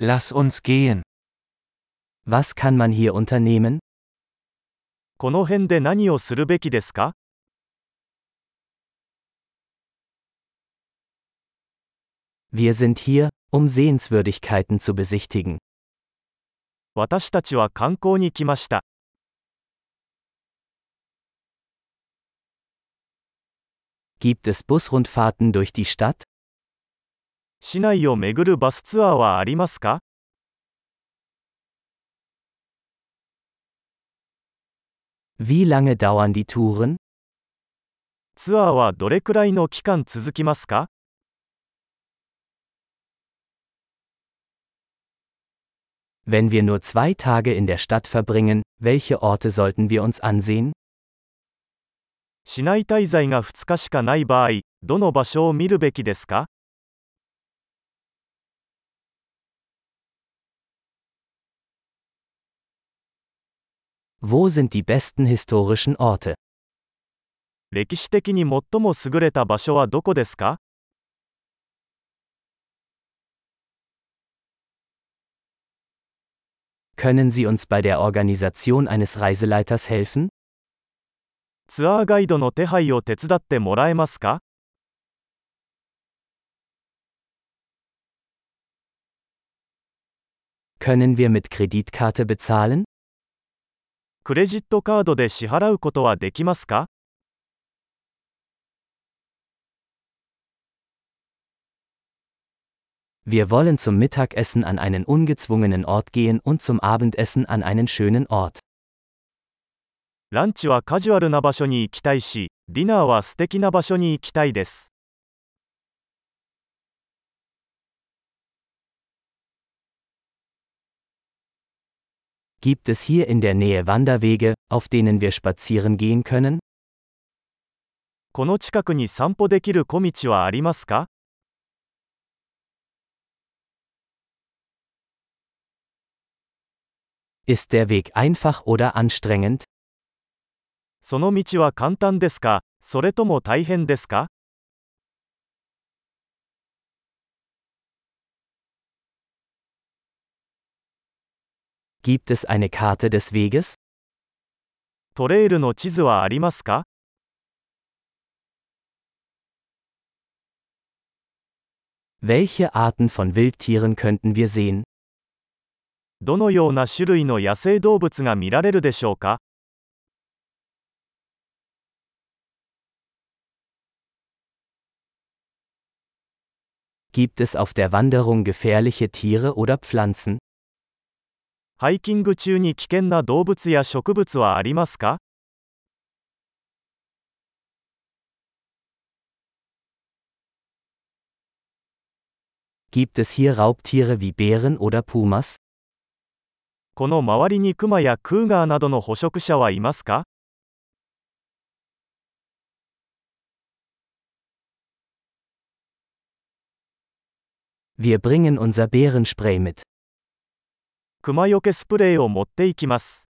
Lass uns gehen. Was kann man hier unternehmen? この辺で何をするべきですか Wir sind hier, um Sehenswürdigkeiten zu besichtigen. 私たちは観光に来ました。 Gibt es Busrundfahrten durch die Stadt? 市内を巡るバスツアーはありますか Wie lange dauern die Touren? ツアーはどれくらいの期間続きますか Wenn wir nur zwei Tage in der Stadt verbringen, welche Orte sollten wir uns ansehen? 市内滞在が2日しかない場合、どの場所を見るべきですか Wo sind die besten historischen Orte? 歴史的に最も優れた場所はどこですか Können Sie uns bei der Organisation eines Reiseleiters helfen? ツアーガイドの手配を手伝ってもらえますか Können wir mit Kreditkarte bezahlen? クレジットカードで支払うことはできますか Wir wollen zum Mittagessen an einen ungezwungenen Ort gehen und zum Abendessen an einen schönen Ort. ランチはカジュアルな場所に行きたいし、ディナーは素敵な場所に行きたいです。Gibt es hier in der Nähe Wanderwege, auf denen wir spazieren gehen können? この近くに散歩できる小道はありますか Ist der Weg einfach oder anstrengend? その道は簡単ですかそれとも大変ですか Gibt es eine Karte des Weges? トレイルの地図はありますか Welche Arten von Wildtieren könnten wir sehen? どのような種類の野生動物が見られるでしょうか Gibt es auf der Wanderung gefährliche Tiere oder Pflanzen? ハイキング中に危険な動物や植物はありますか Gibt es hier Raubtiere wie Bären oder Pumas? この周りにクマやクーガーなどの捕食者はいますか Wir bringen unser Bärenspray mit. クマよけスプレーを持っていきます。